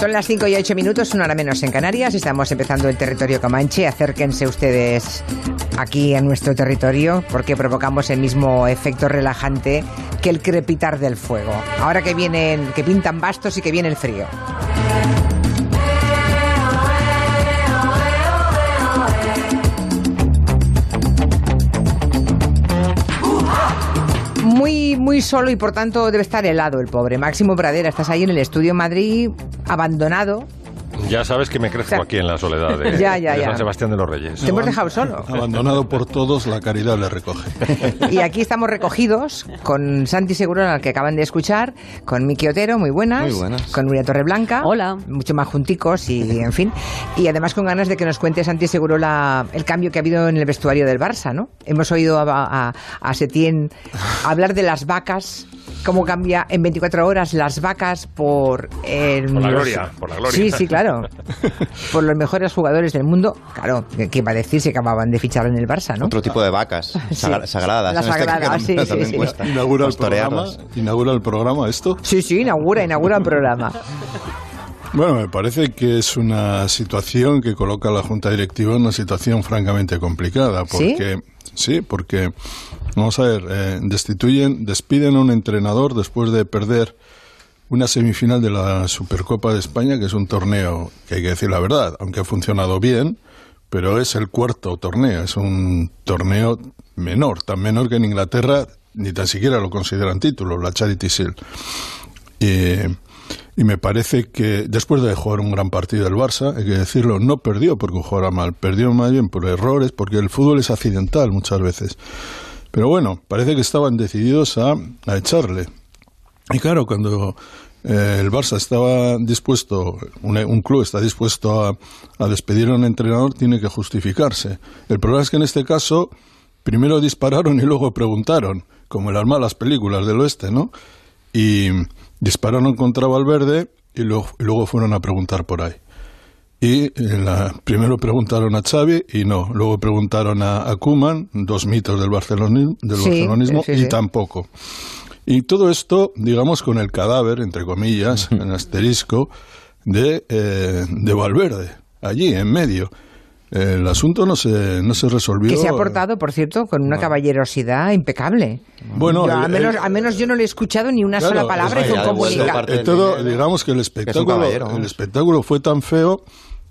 Son las 5 y 8 minutos, una hora menos en Canarias. Estamos empezando el territorio Comanche. Acérquense ustedes aquí en nuestro territorio porque provocamos el mismo efecto relajante que el crepitar del fuego. Ahora que vienen, que pintan bastos y que viene el frío. Muy, solo y por tanto debe estar helado el pobre. Máximo Pradera, estás ahí en el estudio en Madrid, abandonado, ya sabes que me crezco aquí en la soledad de, Ya, ya, de ya. San Sebastián de los Reyes. te hemos dejado solo. Abandonado por todos, la caridad le recoge. Y aquí estamos recogidos con Santi Seguro, al que acaban de escuchar, con Miki Otero, muy buenas, Muy buenas. con Nuria Torreblanca, Hola. mucho más junticos y en fin, y además con ganas de que nos cuente Santi Seguro la, el cambio que ha habido en el vestuario del Barça, ¿no? Hemos oído a, a, a Setién hablar de las vacas, cómo cambia en 24 horas las vacas por... eh, Por la gloria, por la gloria. Sí, sí, claro. por los mejores jugadores del mundo, claro, que, iba a decir si acababan de fichar en el Barça, ¿no? Otro tipo de vacas, sagra- sagradas. Las en este sí, sí, sí. cuesta. Inaugura el programa. torearlas. Inaugura el programa esto. Sí, sí, inaugura, inaugura el programa. Bueno, me parece que es una situación que coloca a la Junta Directiva en una situación francamente complicada. ¿Sí? Porque, ¿Sí? porque, vamos a ver, eh, destituyen, despiden a un entrenador después de perder una semifinal de la Supercopa de España, que es un torneo que hay que decir la verdad, aunque ha funcionado bien, pero es el cuarto torneo, es un torneo menor, tan menor que en Inglaterra ni tan siquiera lo consideran título, la Charity Shield. Y, me parece que después de jugar un gran partido el Barça, hay que decirlo, no perdió porque jugara mal, perdió más bien por errores, porque el fútbol es accidental muchas veces. Pero bueno, parece que estaban decididos a, a echarle. Y claro, cuando eh, el Barça estaba dispuesto, un, un club está dispuesto a, a despedir a un entrenador, tiene que justificarse. El problema es que en este caso, primero dispararon y luego preguntaron, como en las malas películas del oeste, ¿no? Y dispararon contra Valverde y luego, y luego fueron a preguntar por ahí. Y en la, primero preguntaron a Xavi y no, luego preguntaron a, a Koeman, dos mitos del barcelonismo, del Sí, barcelonismo sí, y tampoco. Y todo esto, digamos, con el cadáver, entre comillas, en asterisco, de, eh, de Valverde, allí, en medio. El asunto no se, no se resolvió. Que se ha portado, por cierto, con una caballerosidad impecable. Bueno, Yo, al, el- menos, el- al menos yo no le he escuchado ni una Claro, sola palabra comunicado. Eh, del todo, digamos que el espectáculo, el espectáculo fue tan feo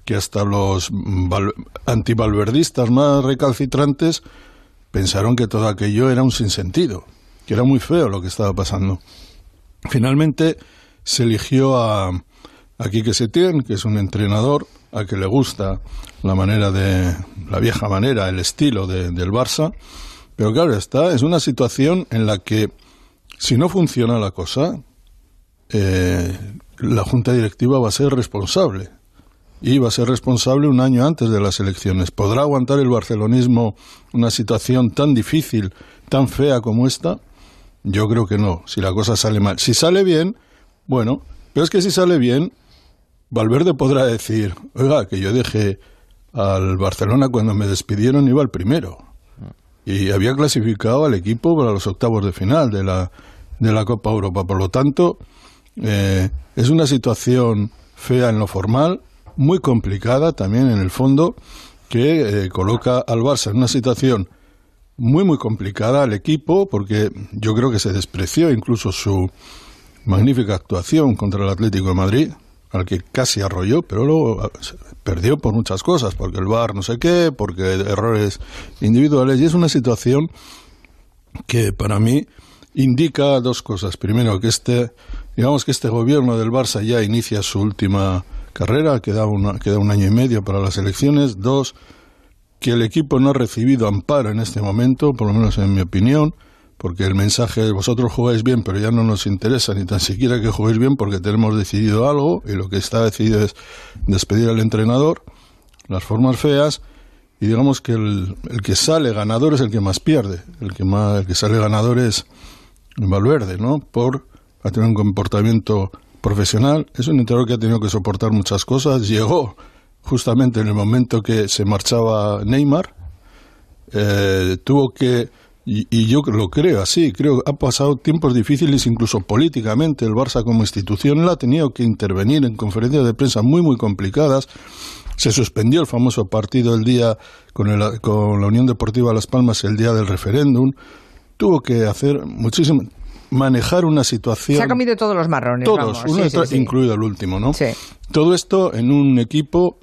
que hasta los val- antivalverdistas más recalcitrantes pensaron que todo aquello era un sinsentido, que era muy feo lo que estaba pasando. Finalmente se eligió a, a Quique Setién, que es un entrenador a que le gusta la manera de la vieja manera, el estilo de- del Barça, pero claro está, es una situación en la que si no funciona la cosa, eh, la Junta Directiva va a ser responsable. Y va a ser responsable un año antes de las elecciones. ¿Podrá aguantar el barcelonismo una situación tan difícil, tan fea como esta? Yo creo que no, si la cosa sale mal. Si sale bien, bueno, pero es que si sale bien, Valverde podrá decir, oiga, que yo dejé al Barcelona cuando me despidieron, iba al primero. Y había clasificado al equipo para los octavos de final de la, de la Copa Europa. Por lo tanto, eh, es una situación fea en lo formal, muy complicada también en el fondo, que eh, coloca al Barça en una situación muy, muy complicada al equipo, porque yo creo que se despreció incluso su magnífica actuación contra el Atlético de Madrid, al que casi arrolló, pero luego perdió por muchas cosas, porque el VAR no sé qué, porque errores individuales, y es una situación que para mí indica dos cosas. Primero, que este, digamos que este gobierno del Barça ya inicia su última carrera, queda, una, queda un año y medio para las elecciones. Dos, que el equipo no ha recibido amparo en este momento, por lo menos en mi opinión, porque el mensaje es vosotros jugáis bien, pero ya no nos interesa ni tan siquiera que juguéis bien porque tenemos decidido algo y lo que está decidido es despedir al entrenador, las formas feas y digamos que el, el que sale ganador es el que más pierde, el que más el que sale ganador es Valverde, ¿no? Por ha tenido un comportamiento profesional, es un entrenador que ha tenido que soportar muchas cosas, llegó justamente en el momento que se marchaba Neymar, eh, tuvo que Y, yo lo creo así, creo que ha pasado tiempos difíciles incluso políticamente. El Barça como institución la ha tenido que intervenir en conferencias de prensa muy, muy complicadas. Se suspendió el famoso partido el día con, con la Unión Deportiva Las Palmas el día del referéndum. Tuvo que hacer muchísimo, manejar una situación. Se ha comido todos los marrones. Todos, incluido el último, ¿no? Todo esto en un equipo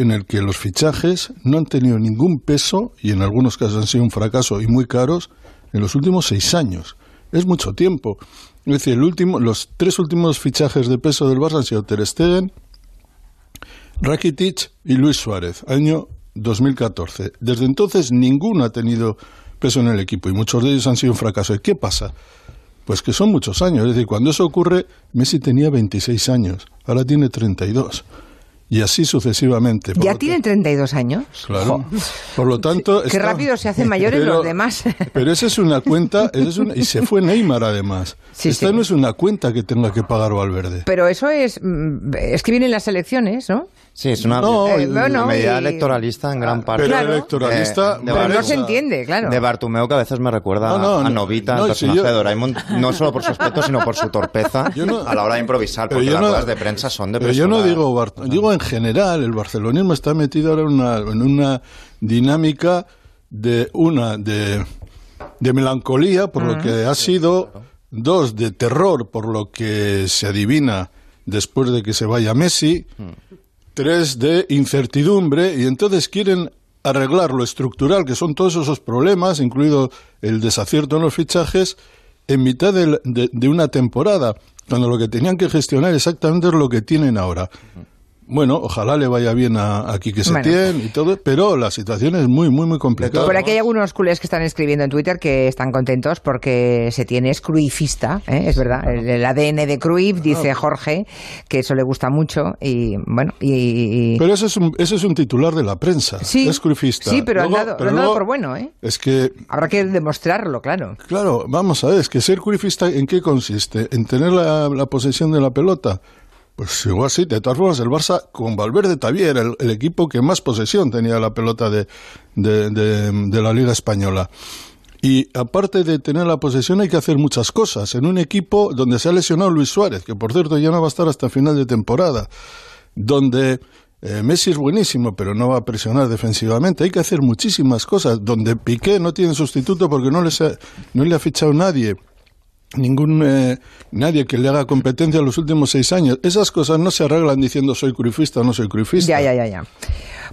en el que los fichajes no han tenido ningún peso y en algunos casos han sido un fracaso y muy caros en los últimos seis años. Es mucho tiempo. Es decir, el último, los tres últimos fichajes de peso del Barça han sido Ter Stegen, Rakitic y Luis Suárez, año 2014. Desde entonces ninguno ha tenido peso en el equipo y muchos de ellos han sido un fracaso. ¿Y qué pasa? Pues que son muchos años. Es decir, cuando eso ocurre, Messi tenía 26 años, ahora tiene 32 y así sucesivamente. ¿Ya tienen 32 años? Claro. Por lo tanto... Qué rápido se hacen mayores los demás. Pero esa es una cuenta, es y se fue Neymar además. Esta no es una cuenta que tenga que pagar Valverde. Pero eso es, mm, es que vienen las elecciones, ¿no? Sí, es una, eh, medida electoralista en gran parte. Pero electoralista... Eh, pero no se entiende, claro. De Bartumeo que a veces me recuerda a Novita, el personaje de Doraemon, no solo por su aspecto, sino por su torpeza a la hora de improvisar, porque las ruedas de prensa son de Pero yo no digo... digo en general, el barcelonismo está metido ahora en una, en una dinámica de una... de de melancolía por lo que ha sido, dos de terror por lo que se adivina después de que se vaya Messi, tres de incertidumbre y entonces quieren arreglar lo estructural, que son todos esos problemas, incluido el desacierto en los fichajes, en mitad de, de una temporada, cuando lo que tenían que gestionar exactamente es lo que tienen ahora. Bueno, ojalá le vaya bien a, a Quique Setién y todo, pero la situación es muy, muy, muy complicada. Por aquí hay algunos culés que están escribiendo en Twitter que están contentos porque Setién es cruifista, ¿eh? es verdad. El, ADN de Cruyff, dice Jorge, que eso le gusta mucho y bueno. Y, Pero ese es, un, ese es un titular de la prensa, sí, es cruifista. Sí, pero, han dado, por bueno, ¿eh? Es que... Habrá que demostrarlo, claro. Claro, vamos a ver, es que ser cruifista, ¿en qué consiste? ¿En tener la posesión de la pelota? Pues igual sí, de todas formas el Barça con Valverde también era el, equipo que más posesión tenía la pelota de, de, la Liga Española. Y aparte de tener la posesión hay que hacer muchas cosas en un equipo donde se ha lesionado Luis Suárez, que por cierto ya no va a estar hasta final de temporada, donde eh, Messi es buenísimo, pero no va a presionar defensivamente. Hay que hacer muchísimas cosas, donde Piqué no tiene sustituto porque no, no le ha fichado nadie ningún eh, nadie que le haga competencia en los últimos seis años. Esas cosas no se arreglan diciendo soy cruifista o no soy cruifista. Ya, ya, ya, ya.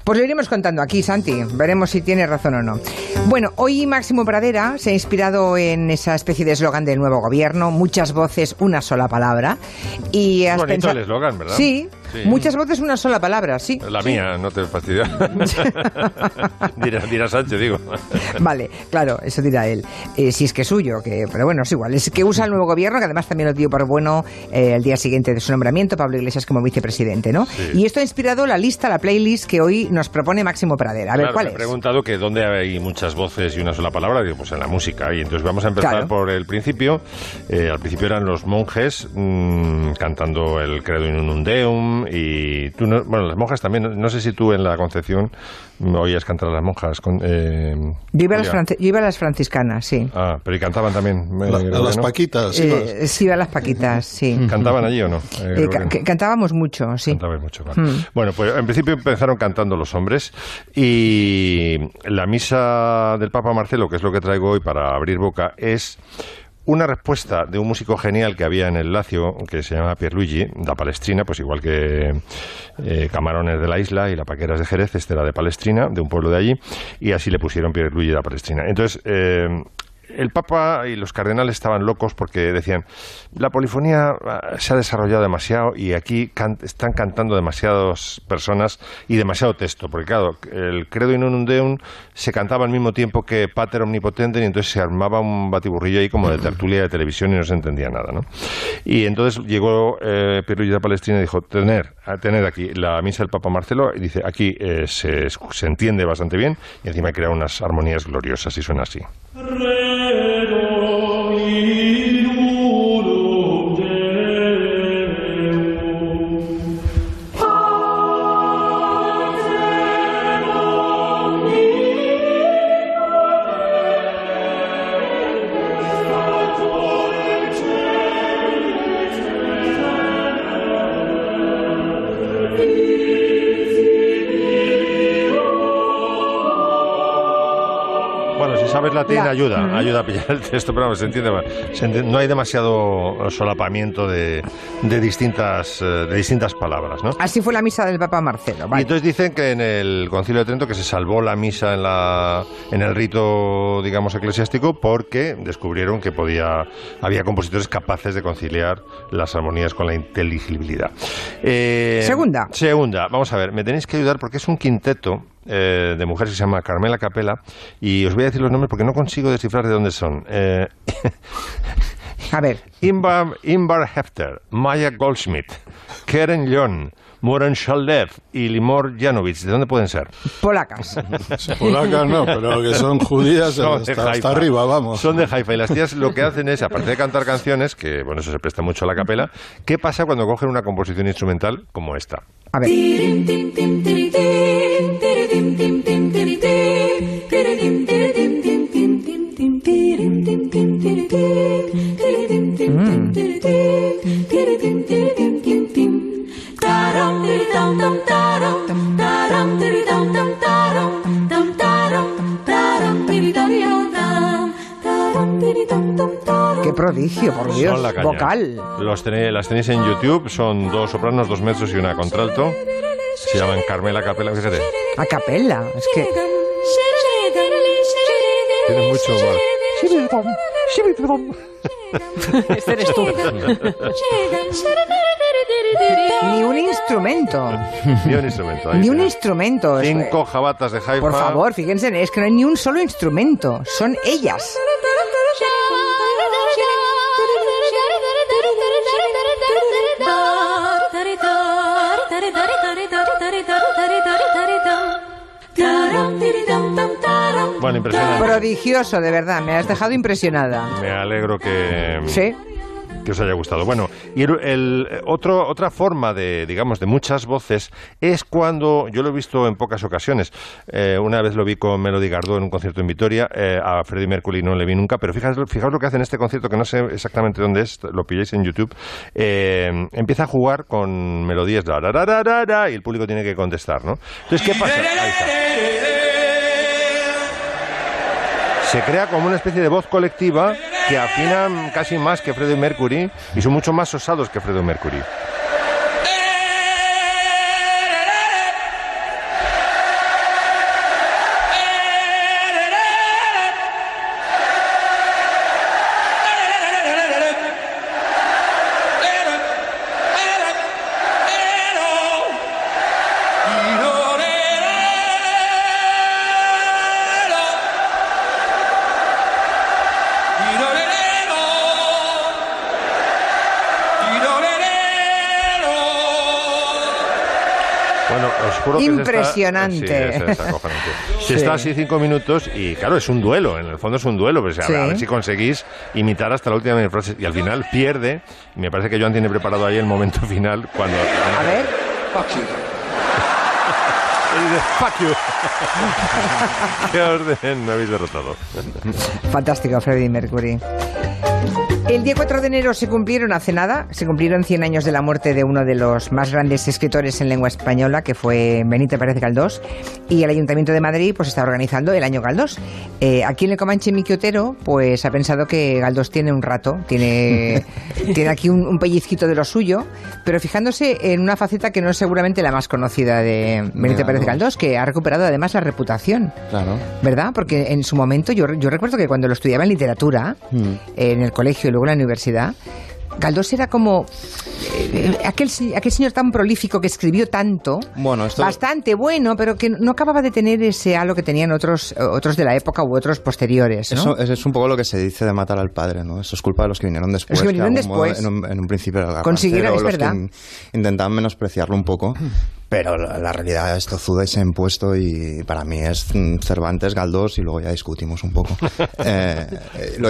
Pues lo iremos contando aquí, Santi. Veremos si tiene razón o no. Bueno, hoy Máximo Pradera se ha inspirado en esa especie de eslogan del nuevo gobierno, muchas voces, una sola palabra. Y has bonito el eslogan, ¿verdad? Sí, muchas voces, una sola palabra, sí. La mía, no te fastidia. dirá, Sánchez, digo. vale, claro, eso dirá él. Eh, si es que es suyo, que, pero bueno, es igual. Es que usa el nuevo gobierno, que además también lo dio por bueno eh, el día siguiente de su nombramiento, Pablo Iglesias como vicepresidente, ¿no? Y esto ha inspirado la lista, la playlist que hoy nos propone Máximo Pradera. A ver, ¿cuál me he preguntado que dónde hay muchas voces y una sola palabra, digo, pues en la música. Y entonces vamos a empezar por el principio. Eh, al principio eran los monjes mm, cantando el Credo in y tú, bueno, las monjas también, no sé si tú en la Concepción oías cantar a las monjas. Con, eh, yo, iba a las franciscanas, sí. Ah, pero y cantaban también. Eh, a las paquitas, sí. Eh, sí, a las paquitas, sí. ¿Cantaban allí o no? cantábamos mucho, sí. Cantábamos mucho, hmm. Bueno, pues en principio empezaron cantando los hombres y la misa del Papa Marcelo, que es lo que traigo hoy para abrir boca, es una respuesta de un músico genial que había en el Lacio, que se llama Pierluigi, da Palestrina, pues igual que eh, Camarones de la Isla y la Paqueras de Jerez, este era de Palestrina, de un pueblo de allí, y así le pusieron Pierluigi da Palestrina. Entonces, eh, el Papa y los cardenales estaban locos porque decían, la polifonía ah, se ha desarrollado demasiado y aquí están cantando demasiadas personas y demasiado texto, porque claro, el Credo in unum Deum se cantaba al mismo tiempo que Pater Omnipotente y entonces se armaba un batiburrillo ahí como de tertulia de televisión y no se entendía nada, ¿no? Y entonces llegó eh, de Palestina y dijo, tener, tener aquí la misa del Papa Marcelo y dice, aquí eh, se, se entiende bastante bien y encima crea unas armonías gloriosas y suena así. Credo in sabes latín ayuda, ayuda a pillar el texto, pero se entiende, no hay demasiado solapamiento de, de distintas, eh, de distintas palabras. ¿no? Así fue la misa del Papa Marcelo. Y entonces dicen que en el Concilio de Trento que se salvó la misa en, la, en el rito, digamos, eclesiástico porque descubrieron que podía, había compositores capaces de conciliar las armonías con la inteligibilidad. Eh, segunda. Segunda. Vamos a ver, me tenéis que ayudar porque es un quinteto eh, de mujeres que se llama Carmela Capela y os voy a decir los nombres porque no consigo descifrar de dónde son. Eh, a ver. Imbar, Hefter, Maya Goldschmidt, Karen Lyon, Moran Shaldev y Limor Janovic. ¿De dónde pueden ser? Polacas. Polacas no, pero que son judías hasta, arriba, vamos. Son de Haifa. Y las tías lo que hacen es, aparte de cantar canciones, que bueno, eso se presta mucho a la capela, ¿qué pasa cuando cogen una composición instrumental como esta? A ver. Qué prodigio, por Dios, vocal. Los tenéis, las tenéis en YouTube, son dos sopranos, dos mezos y una contralto. Se llaman Carmela Capella, fíjate. A capella, es que... Tienes mucho este eres tú. Ni un instrumento. Ni un instrumento. Ni un instrumento. Cinco jabatas de Haifa. Por favor, fíjense, es que no hay ni un solo instrumento. Son ellas. Bueno, impresionante. Prodigioso, de verdad. Me has dejado impresionada. Me alegro que... Sí que os haya gustado. Bueno, y el, otro, otra forma de, digamos, de muchas voces es cuando, yo lo he visto en pocas ocasiones, eh, una vez lo vi con Melody Gardot en un concierto en Vitoria, eh, a Freddie Mercury no le vi nunca, pero fijaos, fijaos lo que hace en este concierto, que no sé exactamente dónde es, lo pilláis en YouTube, eh, empieza a jugar con melodías, y el público tiene que contestar, ¿no? Entonces, ¿qué pasa? Ahí se crea como una especie de voz colectiva que afinan casi más que Freddie Mercury y son mucho más osados que Freddie Mercury. Impresionante. Si está así cinco minutos y claro, es un duelo, en el fondo es un duelo, pues, a ver si conseguís imitar hasta la última frase y al final pierde. Y me parece que Joan tiene preparado ahí el momento final cuando... A ver. Fuck you. Fuck you. ¿Qué orden me habéis derrotado? Fantástico, Freddie Mercury. El día 4 de enero se cumplieron hace nada, se cumplieron 100 años de la muerte de uno de los más grandes escritores en lengua española, que fue Benito Pérez Galdós, y el Ayuntamiento de Madrid pues está organizando el año Galdós. Eh, aquí en el Comanche Miquiotero pues ha pensado que Galdós tiene un rato, tiene, tiene aquí un, pellizquito de lo suyo, pero fijándose en una faceta que no es seguramente la más conocida de Benito Pérez Galdós, que ha recuperado además la reputación. Claro. ¿Verdad? Porque en su momento yo, yo recuerdo que cuando lo estudiaba en literatura, hmm. en el colegio luego en la universidad, Galdós era como eh, aquel, aquel señor tan prolífico que escribió tanto, bueno, bastante bueno, pero que no acababa de tener ese halo que tenían otros, otros de la época u otros posteriores. Eso, es un poco lo que se dice de matar al padre, ¿no? Eso es culpa de los que vinieron después. Los que vinieron después. en, un, principio consiguieron, es verdad. intentaban menospreciarlo un poco. Pero la, realidad es tozuda y se ha impuesto y para mí es Cervantes, Galdós y luego ya discutimos un poco. Eh,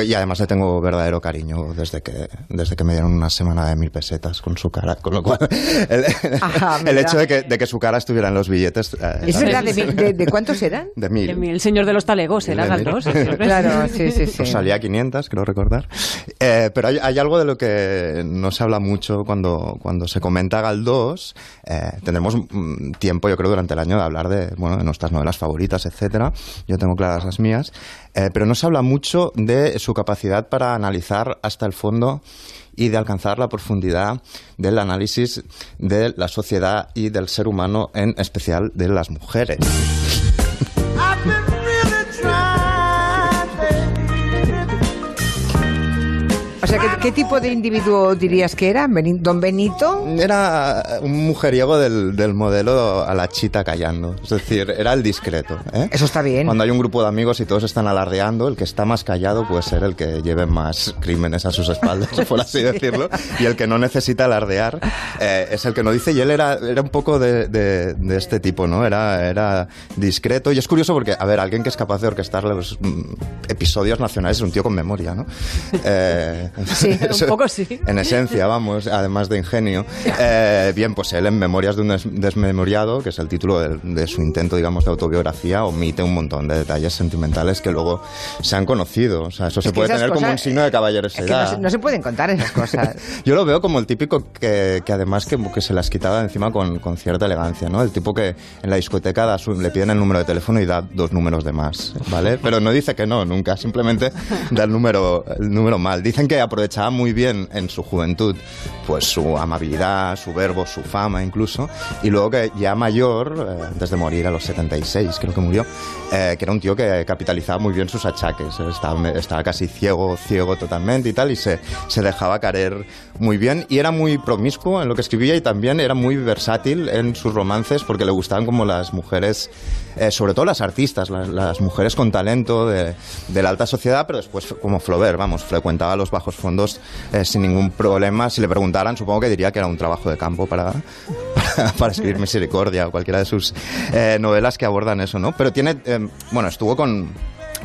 y además le tengo verdadero cariño desde que, desde que me dieron una semana de mil pesetas con su cara, con lo cual el, hecho de que, de que, su cara estuviera en los billetes... Eh, ¿Es verdad? De, cuántos eran? De mil. El señor de los talegos era Galdós. claro, sí, sí, sí. Pues salía 500, creo recordar. Eh, pero hay, hay, algo de lo que no se habla mucho cuando, cuando se comenta Galdós. tendremos Mm, tiempo, yo creo, durante el año de hablar de, bueno, de nuestras novelas favoritas, etcétera. Yo tengo claras las mías. Eh, pero no se habla mucho de su capacidad para analizar hasta el fondo y de alcanzar la profundidad del análisis de la sociedad y del ser humano, en especial de las mujeres. O sea, ¿qué, tipo de individuo dirías que era? ¿Don Benito? Era un mujeriego del, modelo a la chita callando. Es decir, era el discreto. ¿eh? Eso está bien. Cuando hay un grupo de amigos y todos están alardeando, el que está más callado puede ser el que lleve más crímenes a sus espaldas, por así decirlo. Y el que no necesita alardear eh, es el que no dice. Y él era, era un poco de, este tipo, ¿no? Era, era discreto. Y es curioso porque, a ver, alguien que es capaz de orquestar los mm, episodios nacionales es un tío con memoria, ¿no? Eh, Sí, un poco sí. En esencia, vamos, además de ingenio. Eh, bien, pues él en Memorias de un desmemoriado, que es el título de, su intento, digamos, de autobiografía, omite un montón de detalles sentimentales que luego se han conocido. O sea, eso se puede tener como un signo de caballerosidad. no, se, pueden contar esas cosas. Yo lo veo como el típico que, que además que, que, se las quitaba encima con, con, cierta elegancia, ¿no? El tipo que en la discoteca le piden el número de teléfono y da dos números de más, ¿vale? Pero no dice que no, nunca, simplemente da el número, el número mal. Dicen que aprovechaba muy bien en su juventud pues su amabilidad, su verbo, su fama incluso, y luego que ya mayor, eh, antes de morir a los 76 creo que murió, eh, que era un tío que capitalizaba muy bien sus achaques, estaba, estaba casi ciego, ciego totalmente y tal, y se, se dejaba caer muy bien, y era muy promiscuo en lo que escribía y también era muy versátil en sus romances porque le gustaban como las mujeres, eh, sobre todo las artistas, las, mujeres con talento de, la alta sociedad, pero después como Flaubert, vamos, frecuentaba los bajos fondos eh, sin ningún problema. Si le preguntaran, supongo que diría que era un trabajo de campo para, para, escribir Misericordia o cualquiera de sus eh, novelas que abordan eso, ¿no? Pero tiene, bueno, estuvo con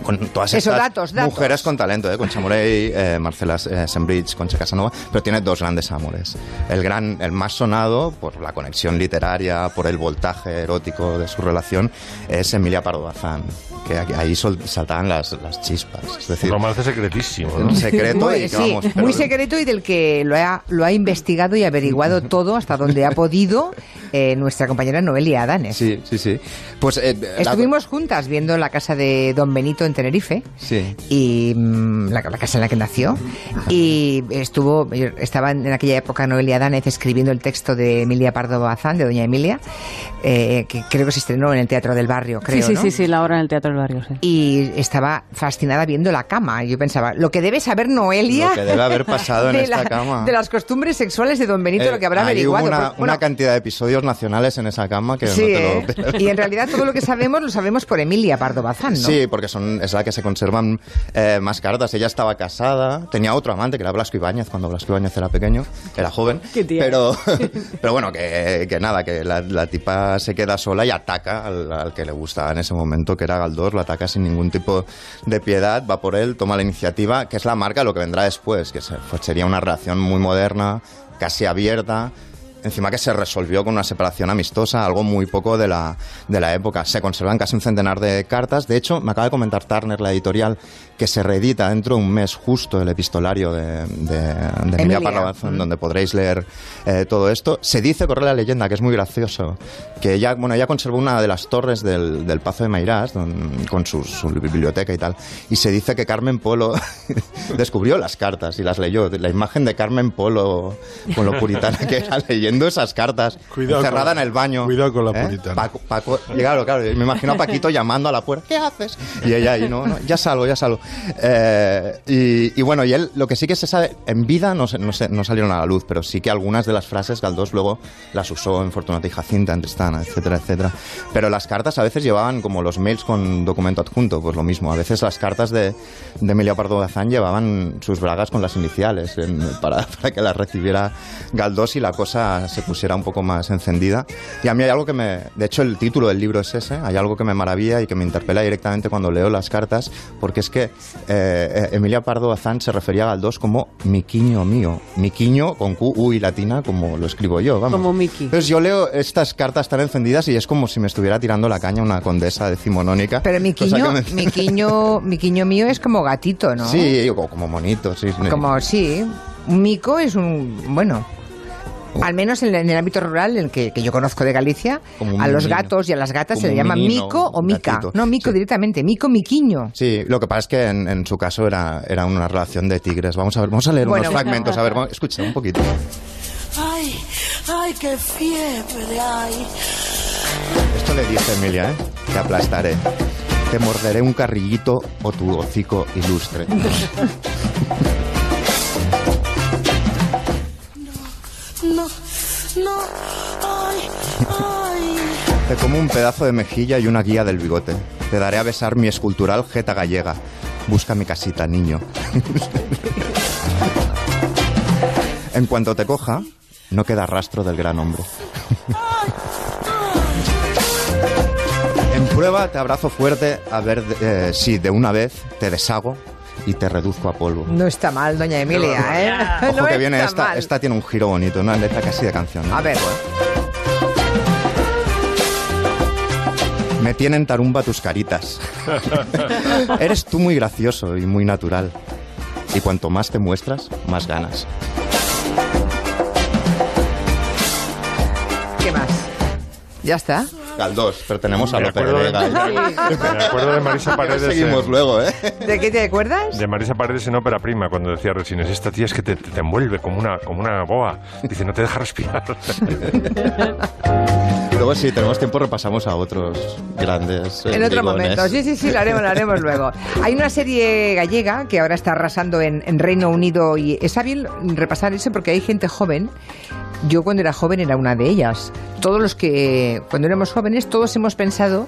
con todas estas mujeres con talento, ¿eh? con Chamorey, eh, Marcela eh, Sembridge, Concha Casanova, pero tiene dos grandes amores. El gran, el más sonado por la conexión literaria, por el voltaje erótico de su relación, es Emilia Pardo Bazán que ahí saltaban las, las, chispas. Es decir, un romance secretísimo. ¿no? Secreto muy, y, sí, muy secreto y del que lo ha, lo ha investigado y averiguado todo hasta donde ha podido eh, nuestra compañera Noelia Adanes. Sí, sí, sí. Pues, eh, Estuvimos juntas viendo la casa de Don Benito en Tenerife. Sí. Y mm, la, casa en la que nació. Y estuvo, estaba en aquella época Noelia Adanes escribiendo el texto de Emilia Pardo Bazán, de Doña Emilia, eh, que creo que se estrenó en el Teatro del Barrio, creo. Sí, sí, sí, sí, la hora en el Teatro del Barrio, sí. Y estaba fascinada viendo la cama. Yo pensaba, lo que debe saber Noelia. Lo que debe haber pasado en esta cama. De las costumbres sexuales de Don Benito, lo que habrá averiguado. Una, pues, una cantidad de episodios nacionales en esa cama que sí, no te lo... ¿eh? Y en realidad todo lo que sabemos lo sabemos por Emilia Pardo Bazán, ¿no? Sí, porque son, es la que se conservan eh, más cartas. Ella estaba casada, tenía otro amante que era Blasco Ibáñez cuando Blasco Ibáñez era pequeño, era joven. Pero, pero bueno, que, que nada, que la, tipa se queda sola y ataca al, que le gusta en ese momento, que era Galdós, lo ataca sin ningún tipo de piedad, va por él, toma la iniciativa, que es la marca de lo que vendrá después, que pues sería una relación muy moderna, casi abierta, encima que se resolvió con una separación amistosa, algo muy poco de la, de la época. Se conservan casi un centenar de cartas. De hecho, me acaba de comentar Turner, la editorial, que se reedita dentro de un mes justo el epistolario de, de, Emilia, Parravazón, donde podréis leer eh, todo esto. Se dice, corre la leyenda, que es muy gracioso, que ella, bueno, ella conservó una de las torres del, del Pazo de Mairás, con su, biblioteca y tal, y se dice que Carmen Polo descubrió las cartas y las leyó. La imagen de Carmen Polo, con lo puritana que era leyendo esas cartas, encerrada en el baño. Cuidado con la ¿eh? puritana. Paco, claro, claro, me imagino a Paquito llamando a la puerta, ¿qué haces? Y ella ahí, no, no ya salgo, ya salgo. Eh, y, bueno, y él, lo que sí que se sabe, en vida no, no, no, salieron a la luz, pero sí que algunas de las frases Galdós luego las usó en Fortunata y Jacinta, en Tristana, etcétera, etcétera. Pero las cartas a veces llevaban como los mails con documento adjunto, pues lo mismo. A veces las cartas de, de Emilio Pardo Bazán llevaban sus bragas con las iniciales para, para, que las recibiera Galdós y la cosa se pusiera un poco más encendida. Y a mí hay algo que me... De hecho, el título del libro es ese. Hay algo que me maravilla y que me interpela directamente cuando leo las cartas, porque es que eh, Emilia Pardo Bazán se refería a Galdós como miquiño mío. Miquiño con Q, U y latina, como lo escribo yo, vamos. Como Miki. Entonces yo leo estas cartas tan encendidas y es como si me estuviera tirando la caña una condesa decimonónica. Pero miquiño, me... miquiño, miquiño mío es como gatito, ¿no? Sí, como monito, sí. Como, sí. Un mico es un, bueno, al menos en, el ámbito rural, en el que, yo conozco de Galicia, a los gatos y a las gatas se le llama mico o mica. No, mico directamente, mico, miquiño. Sí, lo que pasa es que en, su caso era, era una relación de tigres. Vamos a ver, vamos a leer unos fragmentos. A ver, escucha un poquito. Ay, ay, qué fiebre hay. Esto le dice Emilia, ¿eh? Te aplastaré. Te morderé un carrillito o tu hocico ilustre. Te como un pedazo de mejilla y una guía del bigote. Te daré a besar mi escultural jeta gallega. Busca mi casita, niño. en cuanto te coja, no queda rastro del gran hombre. en prueba te abrazo fuerte a ver eh, si de una vez te deshago y te reduzco a polvo. No está mal, doña Emilia, ¿eh? Ojo que viene esta, esta tiene un giro bonito, una letra casi de canción. A ver. Me tienen tarumba tus caritas. Eres tú muy gracioso y muy natural. Y cuanto más te muestras, más ganas. ¿Qué más? ¿Ya está? Galdós, pertenecemos a López de Vega. Me acuerdo de Marisa Paredes. Seguimos luego, ¿eh? ¿De qué te acuerdas? De Marisa Paredes en ópera prima, cuando decía Resines, esta tía es que te, te, envuelve como una, como una boa. Dice, no te deja respirar. luego, si tenemos tiempo, repasamos a otros grandes. Eh, en otro momento. Sí, sí, sí, lo haremos, lo haremos luego. Hay una serie gallega que ahora está arrasando en, en Reino Unido y está bien repasar eso porque hay gente joven yo cuando era joven era una de ellas. Todos los que, cuando éramos jóvenes, todos hemos pensado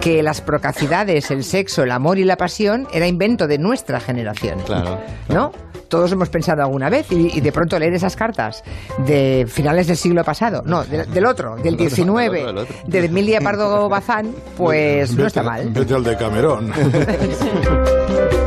que las procacidades, el sexo, el amor y la pasión era invento de nuestra generación. Claro. ¿No? Todos hemos pensado alguna vez y, de pronto leer esas cartas de finales del siglo pasado, no, del otro, del 19, de Emilia Pardo Bazán, pues no está mal. Vete al de Camerón.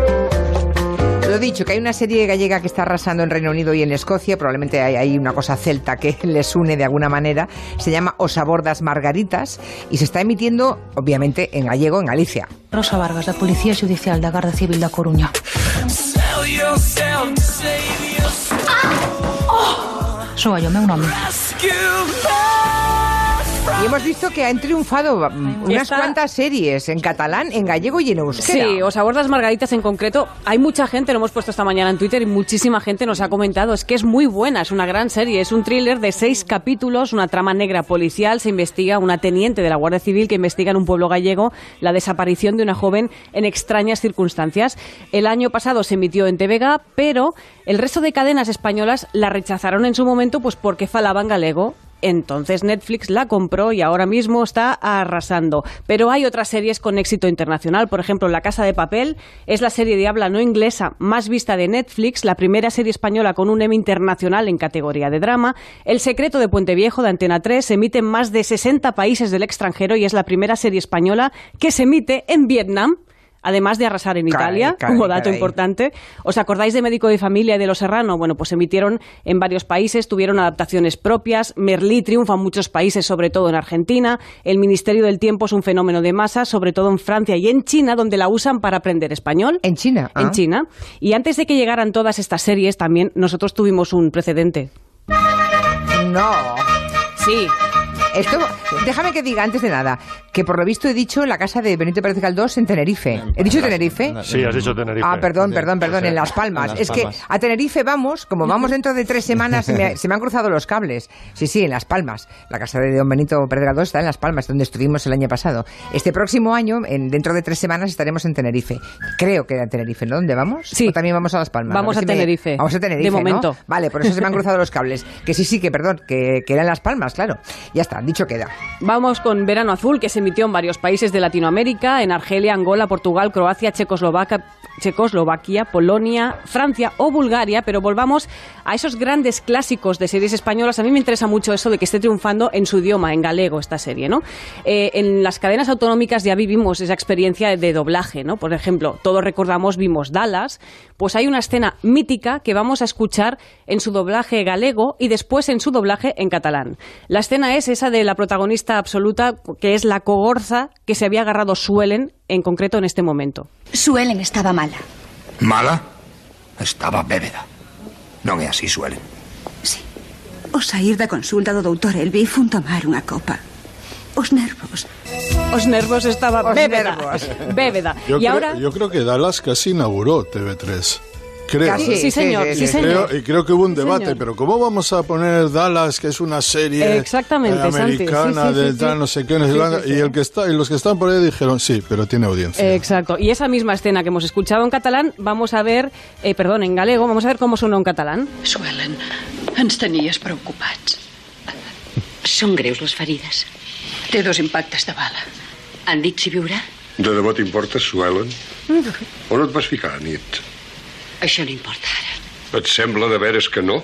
Lo dicho, que hay una serie gallega que está arrasando en Reino Unido y en Escocia, probablemente hay, una cosa celta que les une de alguna manera, se llama Os abordas margaritas y se está emitiendo, obviamente, en gallego en Galicia. Rosa Vargas, da Policía Judicial da Garda Civil da Coruña. Oh! Soy yo, meu nome. Y hemos visto que han triunfado mm, unas cuantas series en catalán, en gallego y en euskera. Sí, os abordas Margaritas en concreto. Hay mucha gente, lo hemos puesto esta mañana en Twitter y muchísima gente nos ha comentado. Es que es muy buena, es una gran serie. Es un thriller de seis capítulos, una trama negra policial. Se investiga una teniente de la Guardia Civil que investiga en un pueblo gallego la desaparición de una joven en extrañas circunstancias. El año pasado se emitió en TVG, pero el resto de cadenas españolas la rechazaron en su momento pues porque falaban galego entonces Netflix la compró y ahora mismo está arrasando. Pero hay otras series con éxito internacional. Por ejemplo, La Casa de Papel es la serie de habla no inglesa más vista de Netflix, la primera serie española con un Emmy internacional en categoría de drama. El secreto de Puente Viejo de Antena 3 se emite en más de 60 países del extranjero y es la primera serie española que se emite en Vietnam además de arrasar en Italia, como dato importante. ¿Os acordáis de Médico de Familia y de Los Serrano? Bueno, pues emitieron en varios países, tuvieron adaptaciones propias. Merlí triunfa en muchos países, sobre todo en Argentina. El Ministerio del Tiempo es un fenómeno de masa, sobre todo en Francia y en China, donde la usan para aprender español. ¿En China? En ah. China. Y antes de que llegaran todas estas series, también nosotros tuvimos un precedente. No. Sí. Esto, déjame que diga antes de nada, que por lo visto he dicho la casa de Benito Pérez Galdós en Tenerife. ¿He dicho Tenerife? Sí, has dicho Tenerife. Ah, perdón, perdón, perdón, en Las Palmas. es que a Tenerife vamos, como vamos dentro de tres semanas, se me, han cruzado los cables. Sí, sí, en Las Palmas. La casa de don Benito Pérez Galdós está en Las Palmas, donde estuvimos el año pasado. Este próximo año, en, dentro de tres semanas, estaremos en Tenerife. Creo que era Tenerife, ¿no? ¿Dónde vamos? Sí. ¿O también vamos a Las Palmas? Vamos a, Tenerife. Vamos a Tenerife, De momento. Vale, por eso se me han cruzado los cables. Que sí, sí, que perdón, que, que era en Las Palmas, claro. Ya está, dicho queda. Vamos con Verano Azul, que se emitió en varios países de Latinoamérica, en Argelia, Angola, Portugal, Croacia, Checoslovaquia, Polonia, Francia o Bulgaria, pero volvamos a esos grandes clásicos de series españolas. A mí me interesa mucho eso de que esté triunfando en su idioma, en galego, esta serie, ¿no? Eh, en las cadenas autonómicas ya vivimos esa experiencia de doblaje, ¿no? Por ejemplo, todos recordamos, vimos Dallas, pues hay una escena mítica que vamos a escuchar en su doblaje galego y después en su doblaje en catalán. La escena es esa de la protagonista absoluta, que es la cogorza que se había agarrado Suelen, en concreto en este momento. Suelen estaba mala. Mala? Estaba bébeda. Non é así, suelen. O sair da consulta do doutor Elvi fun tomar unha copa. Os nervos. Os nervos estaba Os bébeda. nervos. Bébeda. Yo, y creo, ahora... yo creo que Dallas casi inauguró TV3. Creo. Casi, Sí, señor, sí, sí, sí. señor. Creo- y creo que hubo un debate, señor. pero ¿cómo vamos a poner Dallas, que es una serie Exactamente, eh, Santi, americana sí, sí, de sí, tal, sí. no sé qué, no sé Sí, cuánto? sí, sí. y el que está y los que están por ahí dijeron sí, pero tiene audiencia. Exacto. Y esa misma escena que hemos escuchado en catalán, vamos a ver, eh, perdón, en galego, vamos a ver cómo sonó en catalán. Suelen, ens tenies preocupats. Són greus les ferides. Té dos impactes de bala. Han dit si viurà? De debò t'importa, Suelen? On et vas ficar nit? Això no importa ara. Et sembla de veres que no?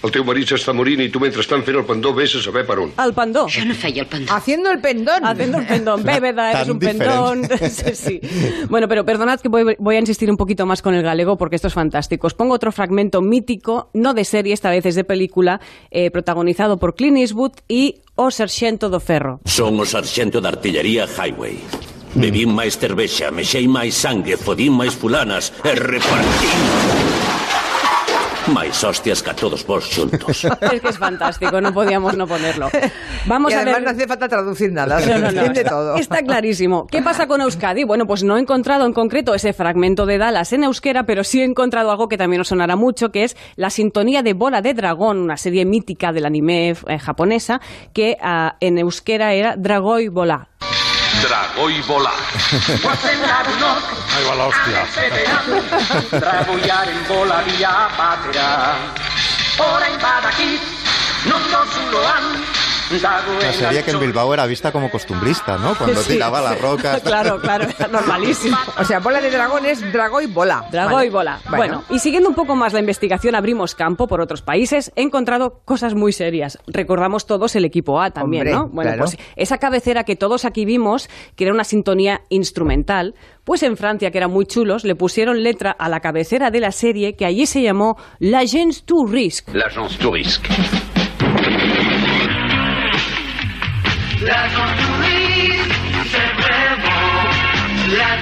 El teu marit s'està morint i tu mentrestant fent el pendó vés a saber per on. Al pendó. Jo no feia el pendó. Haciendo el pendón. Haciendo el pendón, bébeda, eres un pendón. Sí, sí. Bueno, pero perdonad que voy, voy a insistir un poquito más con el galego porque esto es fantástico. Os pongo otro fragmento mítico, no de serie, esta vez es de película, eh, protagonizado por Clint Eastwood y O Sargento do Ferro. Son o da artillería Highway. Bebín máis cervexa, mexei máis sangue, fodín máis fulanas e repartín máis hostias que a todos vos xuntos. Es que es fantástico, no podíamos no ponerlo. Vamos y a además ver. no hace falta traducir nada, se No, no, no, entiende está, todo. está clarísimo. ¿Qué pasa con Euskadi? Bueno, pues no he encontrado en concreto ese fragmento de Dallas en euskera, pero sí he encontrado algo que también os sonará mucho, que es la sintonía de Bola de Dragón, una serie mítica del anime eh, japonesa, que ah, en euskera era Dragoi Bola. Dragoi volá. Ahí va la hostia. Dragoiaren bola dia batera Orain badakit, non zuloan Una serie que en Bilbao era vista como costumbrista, ¿no? Cuando Sí. tiraba las rocas. claro, claro, era normalísimo. O sea, bola de dragón es drago y bola. Drago Vale. y bola. Bueno. y siguiendo un poco más la investigación, abrimos campo por otros países. He encontrado cosas muy serias. Recordamos todos el equipo A también, Hombre, ¿no? Bueno, claro. pues esa cabecera que todos aquí vimos, que era una sintonía instrumental, pues en Francia, que eran muy chulos, le pusieron letra a la cabecera de la serie que allí se llamó L'Agence du Risque. L'agence Tourisque. La La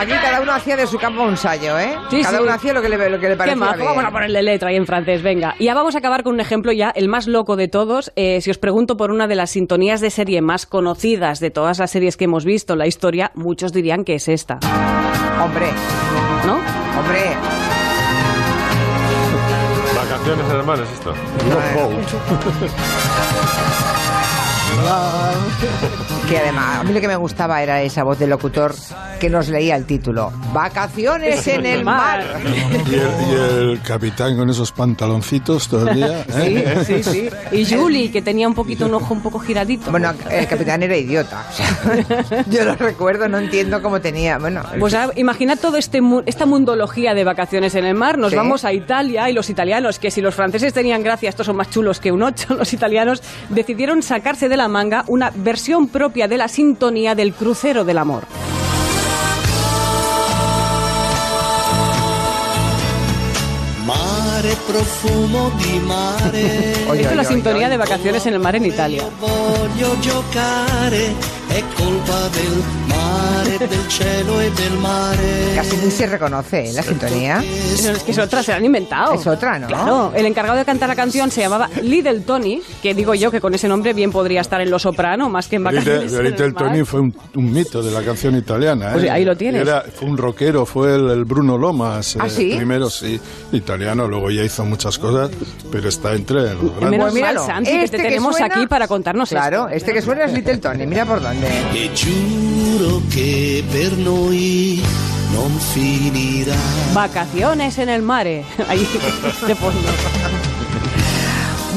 Aquí cada uno hacía de su campo un ensayo, ¿eh? Sí, cada sí. uno hacía lo que le, lo que le Qué parecía majo, bien. vamos a ponerle letra ahí en francés, venga. Y ya vamos a acabar con un ejemplo ya, el más loco de todos. Eh, si os pregunto por una de las sintonías de serie más conocidas de todas las series que hemos visto en la historia, muchos dirían que es esta, Hombre, ¿no? hombre. Vacaciones en el mar es esto. Que además, a mí lo que me gustaba era esa voz del locutor que nos leía el título. Vacaciones en el mar. Y el, y el capitán con esos pantaloncitos todo el día. Sí, ¿eh? sí, sí. Y Julie, que tenía un poquito un ojo un poco giradito. Bueno, el capitán era idiota. Yo lo recuerdo, no entiendo cómo tenía. Bueno, Pues ahora, imaginad todo este mu- esta mundología de vacaciones en el mar. Nos Sí. vamos a Italia y los italianos, que si los franceses tenían gracia, estos son más chulos que un ocho, los italianos decidieron sacarse de la manga una versión propia de la sintonía del crucero del amor. Mare profumo di mare. Esta es la sintonía de vacaciones en el mar en Italia. Voglio giocare, è colpa del mare, del cielo e del mare. casi ni se reconoce ¿eh? la sintonía. No, es que es otra, se la han inventado. Es otra, ¿no? Claro, el encargado de cantar la canción se llamaba Little Tony, que digo yo que con ese nombre bien podría estar en Lo Soprano, más que en Little, vacaciones. en el Little mar. Tony fue un, un mito de la canción italiana. ¿eh? Pues ahí lo tienes. Era- fue un rockero, fue el, el Bruno Lomas. ¿Ah, eh, sí? Primero sí, italiano, luego ya hizo muchas cosas, pero está entre los grandes. menos Pues míralo, mal, Santi, que este te que tenemos suena- aquí para contarnos Claro, esto. este que suena es Little Tony, mira por dónde. Per noi non. Vacaciones en el mare. Ahí de fondo.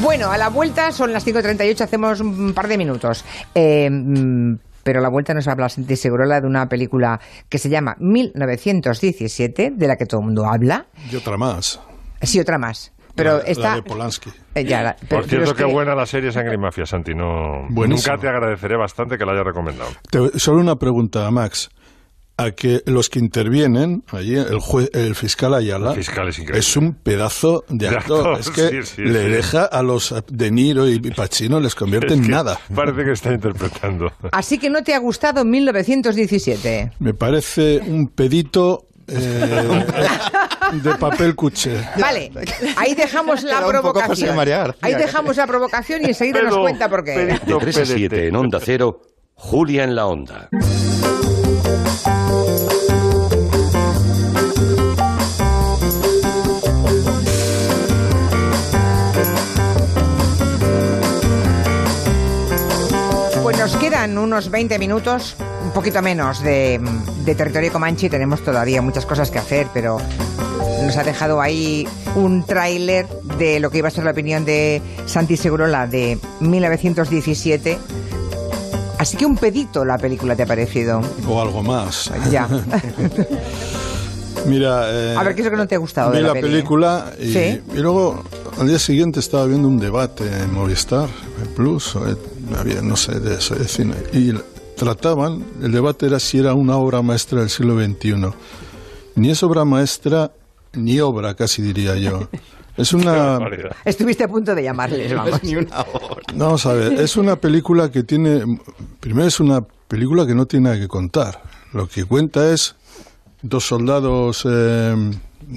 Bueno, a la vuelta son las 5.38, hacemos un par de minutos. Eh, mm, pero a la vuelta nos habla Santi Segurola de una película que se llama 1917, de la que todo el mundo habla. Y otra más. Sí, otra más. Pero La- de Polanski. Eh, ya, la- pero- Por cierto, es qué que- buena la serie Sangre y Mafia, Santi. No, nunca te agradeceré bastante que la hayas recomendado. Te- solo una pregunta, Max. A que los que intervienen, allí el, jue- el fiscal Ayala, El fiscal es increíble. un pedazo de De actor. es que sí, sí, le sí. deja a los De Niro y Pacino, les convierte Es en nada. Parece que está interpretando. Así que no te ha gustado 1917. Me parece un pedito eh, de papel cuché. Vale, ahí dejamos la Era provocación. José María Ahí dejamos la provocación y enseguida nos Pero- cuenta por qué. pero- De 3 a 7 en Onda Cero, Julia en la Onda. Quedan unos 20 minutos, un poquito menos de, de territorio Comanche. Tenemos todavía muchas cosas que hacer, pero nos ha dejado ahí un tráiler de lo que iba a ser la opinión de Santi Segurola de 1917. Así que un pedito la película te ha parecido. O algo más. Ya. Mira, eh, A ver, ¿qué es lo que no te ha gustado vi de la película y, Sí. y luego al día siguiente estaba viendo un debate en Movistar Plus, eh, había, no sé, de eso, de cine, y trataban, el debate era si era una obra maestra del siglo XXI. Ni es obra maestra, ni obra, casi diría yo. Es una... Estuviste a punto de llamarles, vamos. Ni una hora. Vamos a ver, es una película que tiene. Primero, es una película que no tiene nada que contar. Lo que cuenta es dos soldados eh,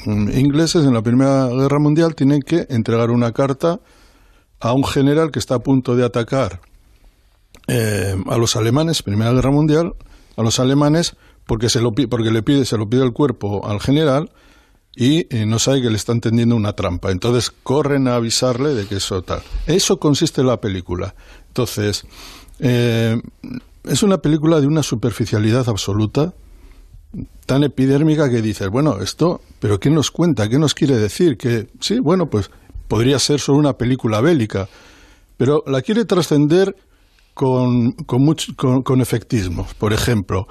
ingleses en la Primera Guerra Mundial tienen que entregar una carta a un general que está a punto de atacar eh, a los alemanes, Primera Guerra Mundial, a los alemanes porque se lo porque le pide se lo pide el cuerpo al general y eh, no sabe que le están tendiendo una trampa. Entonces corren a avisarle de que eso tal. Eso consiste en la película. Entonces, eh, es una película de una superficialidad absoluta, tan epidérmica que dices, bueno, esto, pero ¿qué nos cuenta? ¿Qué nos quiere decir? Que sí, bueno, pues podría ser solo una película bélica, pero la quiere trascender con, con, much- con, con efectismo. Por ejemplo,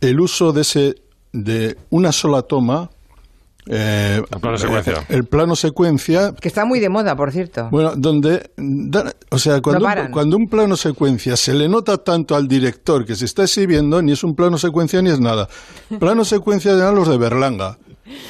el uso de ese de una sola toma. eh, El plano secuencia. El plano secuencia Que está muy de moda, por cierto. bueno, donde, da- o sea, cuando, No un, cuando un plano secuencia se le nota tanto al director que se está exhibiendo, ni es un plano secuencia ni es nada. Plano secuencia eran los de Berlanga,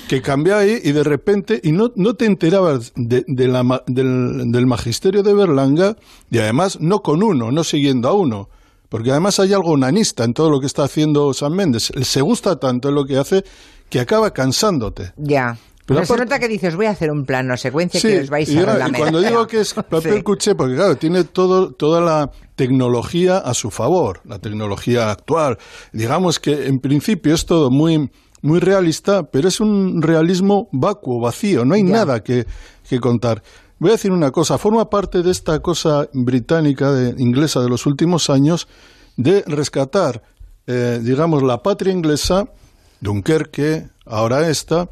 que cambia ahí y de repente, y no, no te enterabas de, de la del, del magisterio de Berlanga, y además no con uno, no siguiendo a uno. Porque además hay algo onanista en todo lo que está haciendo San Méndez. Se gusta tanto en lo que hace que acaba cansándote. Ya. Pero Pero se nota que dices, voy a hacer un plano secuencia que os vais y, a ahora- y cuando digo que es papel Sí. cuché, porque claro, tiene todo, toda la tecnología a su favor, la tecnología actual. Digamos que en principio es todo muy, muy realista, pero es un realismo vacuo, vacío, no hay Ya. nada que, que contar. Voy a decir una cosa, forma parte de esta cosa británica, de, inglesa de los últimos años, de rescatar, eh, digamos, la patria inglesa, Dunkerque, ahora esta,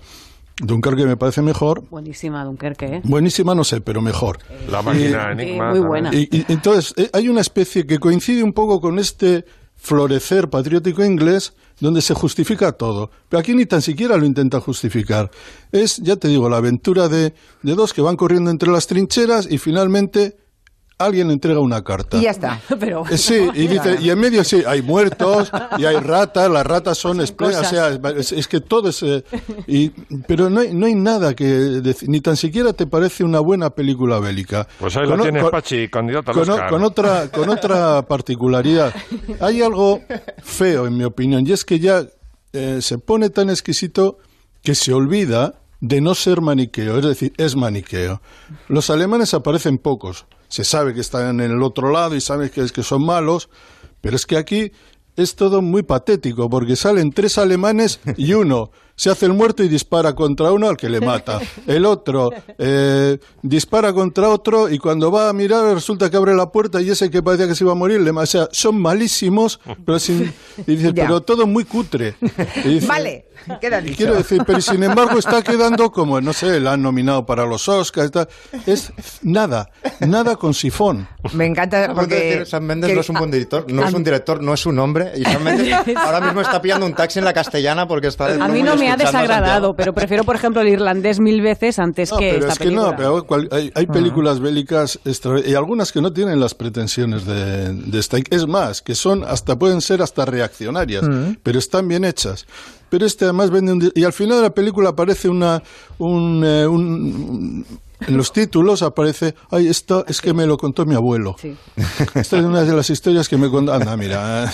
Dunkerque me parece mejor, Buenísima Dunkerque, ¿eh? Buenísima, no sé, pero mejor. La máquina Enigma. muy también. buena. Y, y entonces, eh, hay una especie que coincide un poco con este florecer patriótico inglés donde se justifica todo. Pero aquí ni tan siquiera lo intenta justificar. Es, ya te digo, la aventura de, de dos que van corriendo entre las trincheras y finalmente alguien entrega una carta. Y ya está. Pero Sí, y dice, y en medio sí, hay muertos y hay ratas, las ratas son espléndidas, o sea, es, es que todo es... eh, y, pero no hay, no hay nada que decir, ni tan siquiera te parece una buena película bélica. Pues ahí Con lo o- tienes, con- Pachi, candidato al con, Oscar. con otra, con otra particularidad. Hay algo feo, en mi opinión, y es que ya eh, se pone tan exquisito que se olvida de no ser maniqueo, es decir, es maniqueo. Los alemanes aparecen pocos, se sabe que están en el otro lado y sabe que, es que son malos, pero es que aquí es todo muy patético, porque salen tres alemanes y uno se hace el muerto y dispara contra uno al que le mata. El otro eh, dispara contra otro y cuando va a mirar resulta que abre la puerta y ese que parecía que se iba a morir le mata. O sea, son malísimos, pero sin, y pero todo muy cutre. Y dice- Vale, queda y dicho. quiero decir, pero sin embargo está quedando como, no sé, la han nominado para los Oscars. tal. Es nada, nada con sifón. Me encanta de porque... Mendes que- no es un buen director, no es un director, no es un hombre. Y Sam Mendes ahora mismo está pillando un taxi en la castellana porque está de A mí no me ha desagradado, pero prefiero, por ejemplo, el irlandés mil veces antes No, que pero esta es que no, pero hay, hay películas bélicas extra- y algunas que no tienen las pretensiones de, de esta. Es más, que son hasta pueden ser hasta reaccionarias, pero están bien hechas. Pero este además vende un y al final de la película aparece una un, eh, un- en los títulos aparece, ay, esto es que me lo contó mi abuelo. Esta es una de las historias que me contó. Anda, mira.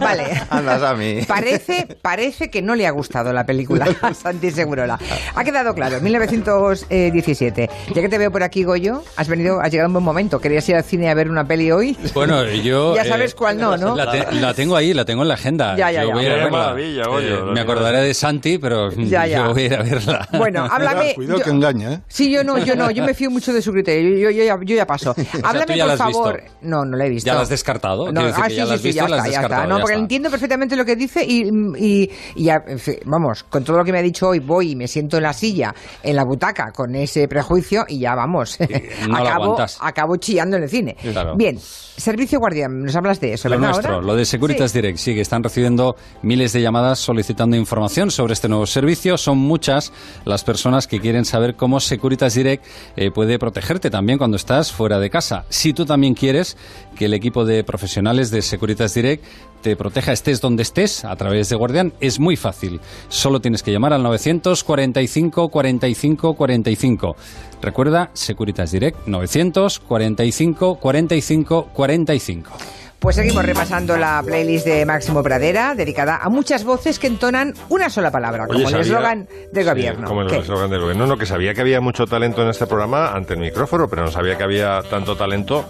Vale. Andas a mí. Parece, parece que no le ha gustado la película a Santi Segurola. Ha quedado claro, 1917. Ya que te veo por aquí, Goyo, has venido, has llegado en buen momento. ¿Querías ir al cine a ver una peli hoy? Bueno, yo... Ya eh, sabes cuál no, ¿no? La, te- la tengo ahí, la tengo en la agenda. Ya, ya, Yo ya. voy a verla. maravilla, Goyo, Eh, me acordaré de Santi, pero Ya, ya. yo voy a ir a verla. Bueno, háblame. Cuidado yo- que engaña, ¿eh? Sí, yo no, yo no, yo me fío mucho de su criterio. Yo, yo, ya, yo ya paso. Háblame, ya por la has favor. visto. No, no la he visto. ¿Ya la has descartado? No, ah, que sí, ya la sí, has sí, visto ya está, ya está. descartado, No, ya porque está. entiendo perfectamente lo que dice y, y, y ya, en fin, vamos, con todo lo que me ha dicho hoy, voy y me siento en la silla, en la butaca, con ese prejuicio y ya vamos. no lo acabo, aguantas. acabo chillando en el cine. Claro. Bien, Servicio Guardián, nos hablas de eso, Lo ¿verdad? nuestro, ahora? lo de Securitas Sí. Direct, sí, que están recibiendo miles de llamadas solicitando información sobre este nuevo servicio. Son muchas las personas que quieren saber cómo Securitas Direct eh, puede protegerte también cuando estás fuera de casa. Si tú también quieres que el equipo de profesionales de Securitas Direct te proteja estés donde estés a través de Guardián, es muy fácil. Solo tienes que llamar al 945 45 45. Recuerda, Securitas Direct 945 45 45. Pues seguimos repasando la playlist de Máximo Pradera, dedicada a muchas voces que entonan una sola palabra, como el eslogan del Sí, gobierno. como el eslogan del gobierno. No, que sabía que había mucho talento en este programa ante el micrófono, pero no sabía que había tanto talento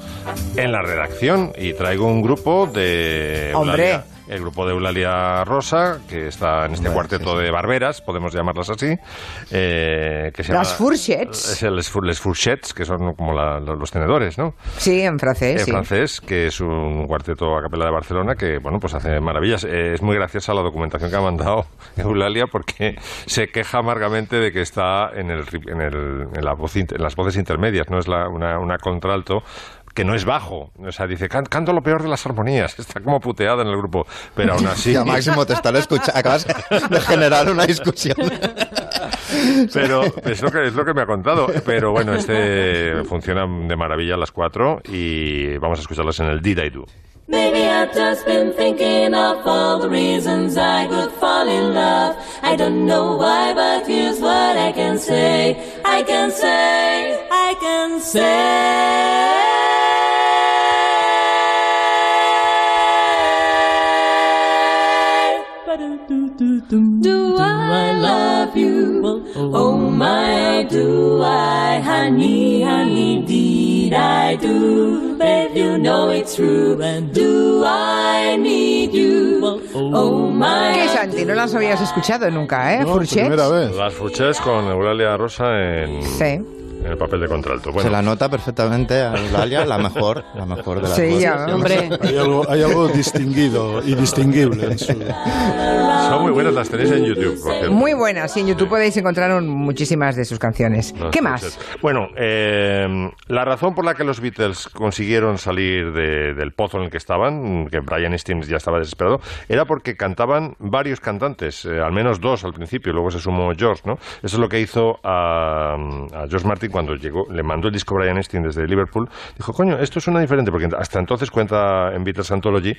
en la redacción. Y traigo un grupo de. Hombre. El grupo de Eulalia Rosa, que está en este cuarteto de barberas, podemos llamarlas así. eh, que se Las llama- fourchettes. Es el Les Four- Les Fourchettes, que son como la- los tenedores, ¿no? Sí, en francés, en sí. francés, que es un cuarteto a capela de Barcelona que, bueno, pues hace maravillas. Eh, es muy graciosa la documentación que ha mandado Eulalia porque se queja amargamente de que está en, el, ri- en, el- en la voz inter- en las voces intermedias, no es la- una, una contralto que no es bajo, o sea, dice, "Can- canto lo peor de las armonías, está como puteada en el grupo, pero aún así... Ya, Máximo, te están escuchando. Acabas de generar una discusión. Pero es lo, que, es lo que me ha contado. Pero bueno, este funciona de maravilla a las cuatro y vamos a escucharlas en el Did I Do. Maybe I've just been thinking of all the reasons I could fall in love. I don't know why, but here's what I can say. I can say, I can say. Do I love you? Oh my, do I, honey, honey, did I do? Babe, you know it's true. Do I need you? Oh my. ¿Qué, Santi? No las habías escuchado nunca, ¿eh? Fourchettes. Las Fuchés con Eulalia Rosa en, Sí. En el papel de contralto. Se la nota perfectamente a Eulalia, la mejor, la mejor de las Sí, ya, hombre. Hay algo, hay algo distinguido y distinguible en su... son muy buenas, las tenéis en YouTube, por cierto. Muy buenas, sí, en YouTube podéis encontrar un- muchísimas de sus canciones. Las ¿Qué más? Bueno, eh, la razón por la que los Beatles consiguieron salir de- del pozo en el que estaban, que Brian Epstein ya estaba desesperado, era porque cantaban varios cantantes, eh, al menos dos al principio, luego se sumó George, ¿no? Eso es lo que hizo a, a George Martin cuando llegó, le mandó el disco Brian Epstein desde Liverpool. Dijo, coño, esto suena diferente, porque hasta entonces cuenta en Beatles Anthology,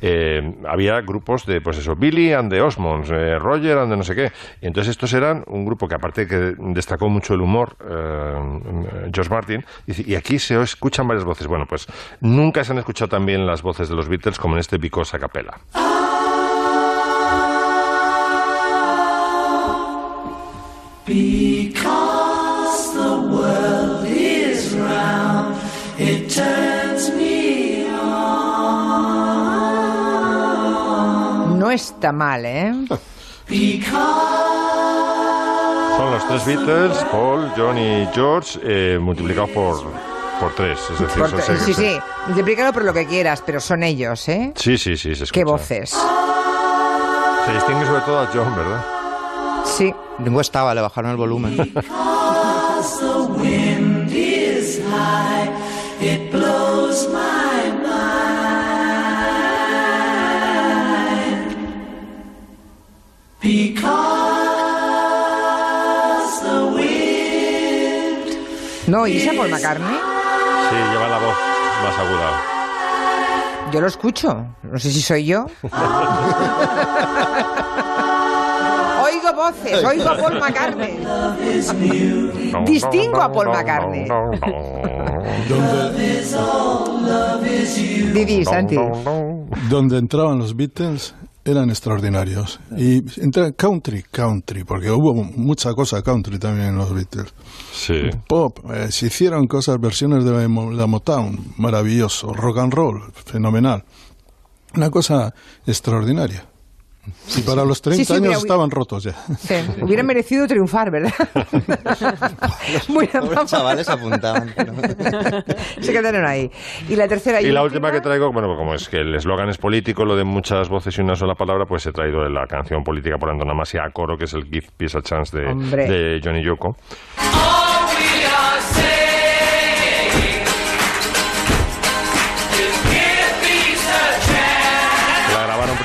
eh, había grupos de, pues eso, Billy and the Osmonds, eh, Roger and the no sé qué. Y entonces estos eran un grupo que aparte que destacó mucho el humor, eh, George Martin, y aquí se escuchan varias voces. Bueno, pues nunca se han escuchado tan bien las voces de los Beatles como en este Because a Capella. Because No está mal, ¿eh? Son los tres Beatles, Paul, John y George, eh, multiplicados por, por tres. Es decir, son Corte- seis- sí, sí, multiplícalo por lo que quieras, pero son ellos, ¿eh? Sí, sí, sí, se escucha. Qué voces. Se distingue sobre todo a John, ¿verdad? Sí. Ringo estaba, le bajaron el volumen. No, ¿y esa Paul McCartney? Sí, lleva la voz más aguda. Yo lo escucho. No sé si soy yo. oigo voces, oigo a Paul McCartney. Distingo a Paul McCartney. Didi, Santi. Donde entraban los Beatles eran extraordinarios. Y entra country, country, porque hubo mucha cosa country también en los Beatles. Sí. Pop, eh, se hicieron cosas, versiones de Mo- la Motown, maravilloso. Rock and roll, fenomenal. Una cosa extraordinaria. Y para los 30 Sí, sí, años mira, estaban rotos ya. Sí, hubiera merecido triunfar, ¿verdad? bueno, Los chavales apuntaban. pero- se quedaron ahí. Y la tercera Y la última que traigo, bueno, como es que el eslogan es político, lo de muchas voces y una sola palabra, pues he traído de la canción política por antonomasia a coro, que es el Give Peace a Chance de, Hombre. de Johnny Yoko.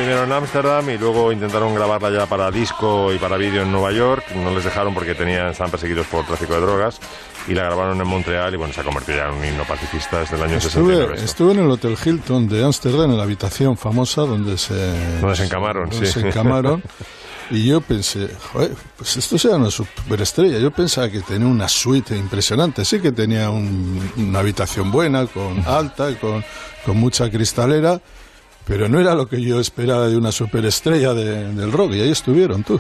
Primero en Ámsterdam y luego intentaron grabarla ya para disco y para vídeo en Nueva York. No les dejaron porque tenían, estaban perseguidos por tráfico de drogas. Y la grabaron en Montreal y bueno, se ha convertido ya en un himno pacifista desde el año 69. Estuve, esto. estuve en el Hotel Hilton de Ámsterdam, en la habitación famosa donde se, Donde se encamaron, donde sí. se encamaron. Y yo pensé, joder, pues esto será una superestrella. Yo pensaba que tenía una suite impresionante. Sí que tenía un- una habitación buena, con alta, con, con mucha cristalera, pero no era lo que yo esperaba de una superestrella de- del rock. Y ahí estuvieron, tú.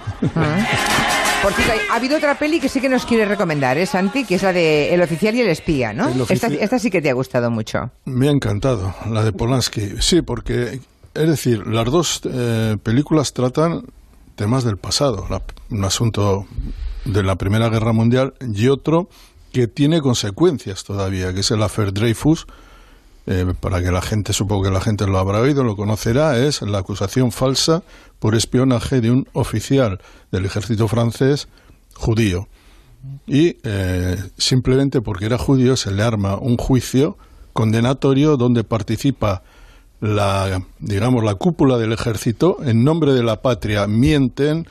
Por cierto, ha habido otra peli que sí que nos quiere recomendar, ¿eh, Santi? Que es la de El oficial y el espía, ¿no? El Esta, sí que te ha gustado mucho. Me ha encantado, la de Polanski. Sí, porque, es decir, las dos eh, películas tratan temas del pasado, la- un asunto de la Primera Guerra Mundial y otro que tiene consecuencias todavía, que es el Affair Dreyfus. Eh, para que la gente, supongo que la gente lo habrá oído, lo conocerá, es la acusación falsa por espionaje de un oficial del ejército francés judío. Y eh, simplemente porque era judío se le arma un juicio condenatorio donde participa la digamos la cúpula del ejército en nombre de la patria mienten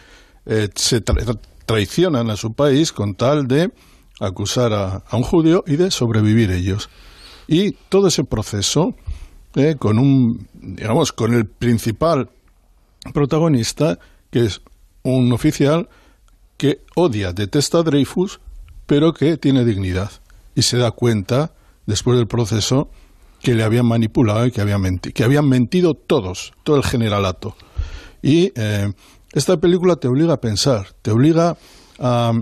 eh, se tra- traicionan a su país con tal de acusar a, a un judío y de sobrevivir ellos y todo ese proceso eh, con un digamos con el principal protagonista que es un oficial que odia, detesta a Dreyfus, pero que tiene dignidad. Y se da cuenta, después del proceso, que le habían manipulado y que habían, que habían mentido todos, todo el generalato. Y eh, esta película te obliga a pensar, te obliga a,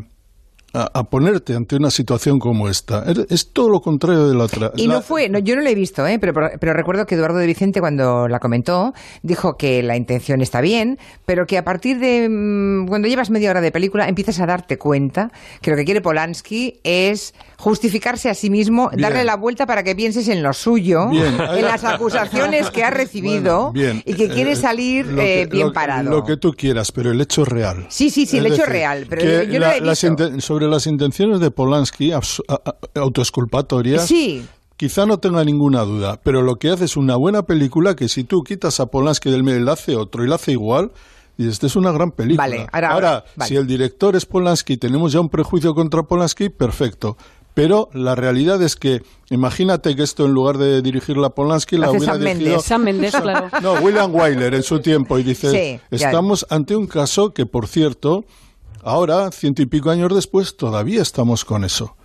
a, a ponerte ante una situación como esta. Es, es todo lo contrario de la otra. Y La- no fue, no, yo no la he visto, ¿eh? pero, pero recuerdo que Eduardo de Vicente cuando la comentó dijo que la intención está bien, pero que a partir de mm, cuando llevas media hora de película empiezas a darte cuenta que lo que quiere Polanski es justificarse a sí mismo, Bien. darle la vuelta para que pienses en lo suyo, Bien. en las acusaciones que ha recibido Bueno, y que quiere Eh, salir lo eh, que- bien lo- parado. Lo que tú quieras, pero el hecho es real. Sí, sí, sí, Es el hecho es real, pero yo, no he visto. inten- sobre las intenciones de Polanski, abs- a- a- autoexculpatorias, Sí. quizá no tenga ninguna duda, pero lo que hace es una buena película que si tú quitas a Polanski del medio y le hace otro y le hace igual, y esta es una gran película. Vale, ahora- ahora, vale. si el director es Polanski y tenemos ya un prejuicio contra Polanski, perfecto. Pero la realidad es que, imagínate que esto en lugar de dirigirla Polanski, la Hace hubiera Sam dirigido... Mendes. Sam Mendes, claro. No, William Wyler en su tiempo y dice, Sí, ya. estamos ante un caso que, por cierto, ahora, ciento y pico años después, todavía estamos con eso.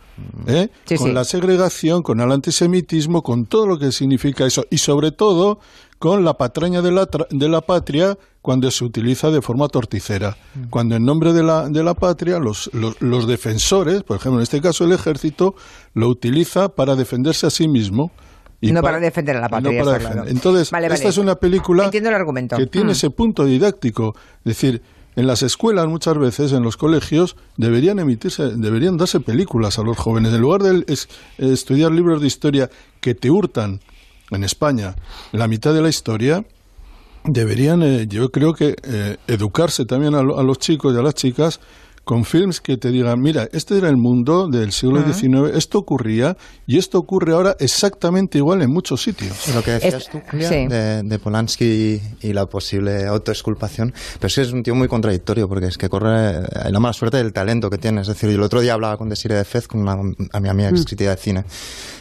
¿eh? Sí, con sí. la segregación, con el antisemitismo, con todo lo que significa eso y sobre todo con la patraña de la, tra- de la patria cuando se utiliza de forma torticera. Mm. Cuando en nombre de la, de la patria los, los, los defensores, por ejemplo en este caso el ejército, lo utiliza para defenderse a sí mismo. Y no para defender a la patria, no para claro. Entonces, Vale, esta es una película Entiendo el argumento. que tiene Mm. ese punto didáctico. Es decir, en las escuelas muchas veces, en los colegios, deberían emitirse, deberían darse películas a los jóvenes. En lugar de es- estudiar libros de historia que te hurtan en España la mitad de la historia, deberían, eh, yo creo que eh, educarse también a, lo- a los chicos y a las chicas con films que te digan, mira, este era el mundo del siglo. XIX, esto ocurría y esto ocurre ahora exactamente igual en muchos sitios. Lo que decías tú, Julia, de, de Polanski y la posible autoexculpación, pero sí es un tío muy contradictorio porque es que corre eh, la mala suerte del talento que tiene. Es decir, yo el otro día hablaba con Desiree de Fez, con una, a mi amiga Mm. crítica de cine,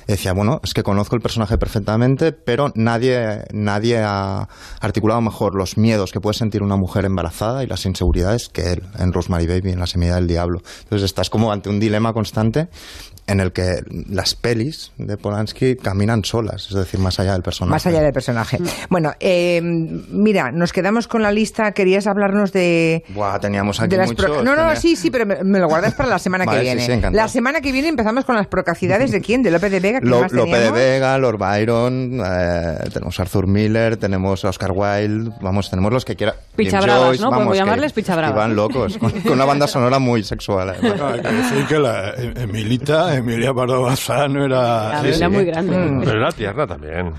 y decía, bueno, es que conozco el personaje perfectamente, pero nadie, nadie ha articulado mejor los miedos que puede sentir una mujer embarazada y las inseguridades que él en Rosemary Baby, en La semilla del diablo. Entonces estás como ante un dilema constante en el que las pelis de Polanski caminan solas, es decir, más allá del personaje. Más allá del personaje. Bueno, eh, mira, nos quedamos con la lista. Querías hablarnos de. Buah, teníamos aquí de las muchos. pro- No, no, tenía- sí, sí, pero me, me lo guardas para la semana Vale, que sí, viene. sí, encantado. la semana que viene empezamos con las procacidades de quién? De López de Vega. ¿Quién Lo- más Lope de? Vega, Lord Byron, eh, tenemos Arthur Miller, tenemos Oscar Wilde, vamos, tenemos los que quieran. Picha Jim bravas, Joyce, ¿no? Podemos llamarles picha que bravas. van locos, con, con una banda sonora muy sexual. además. No, hay que decir que la eh, Emilita, Emilia Pardo Bazán era... Sí, era muy grande. Mm. Pero era tierna también.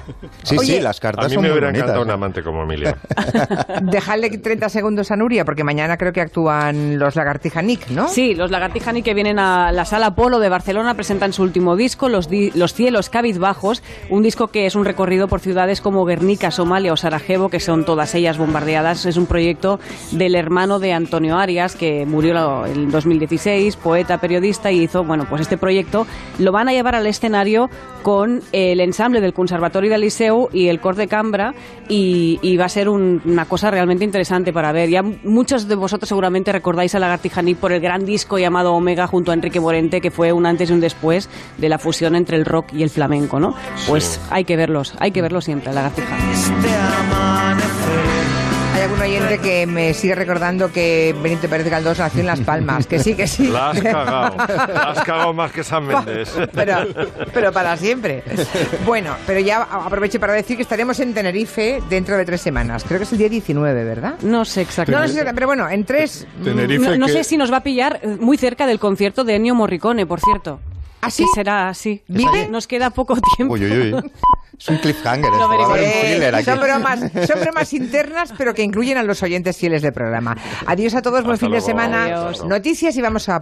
Sí, Oye, sí, las cartas A mí son me hubiera bonitas. encantado un amante como Emilia. Dejadle 30 segundos a Nuria, porque mañana creo que actúan los Lagartija Nick, ¿no? Sí, los Lagartijani que vienen a la Sala Polo de Barcelona presentan su último disco, Los, Di- los Cielos Cabizbajos, un disco que es un recorrido por ciudades como Guernica, Somalia o Sarajevo, que son todas ellas bombardeadas. Es un proyecto del hermano de Antonio Arias, que murió en 2016, poeta, periodista, y hizo, bueno, pues este proyecto lo van a llevar al escenario con el ensamble del Conservatorio del Liceu y el Cor de Cambra, y, y va a ser un- una cosa realmente interesante para ver. Ya muchos de vosotros seguramente recordáis a Lagartija Nick por el gran disco llamado Omega junto a Enrique Morente, que fue un antes y un después de la fusión entre el rock y el flamenco, ¿no? Pues hay que verlos, hay que verlos siempre, Lagartija. Algún oyente que me sigue recordando que Benito Pérez Galdós nació en Las Palmas. Que sí, que sí. La has cagado. La has cagado más que San Méndez. pero, pero para siempre. Bueno, pero ya aprovecho para decir que estaremos en Tenerife dentro de tres semanas. Creo que es el día 19, ¿verdad? No sé exactamente. No, no sé, pero bueno, en tres... No, no sé si nos va a pillar eh, muy cerca del concierto de Ennio Morricone, por cierto. ¿Ah, sí? Que será así. ¿Vive? Nos queda poco tiempo. Uy, uy, uy. Es un cliffhanger. Lo esto, va a haber un thriller aquí. son, bromas, son bromas internas, pero que incluyen a los oyentes fieles del programa. Adiós a todos, buen fin de semana. Adiós. Noticias y vamos a por el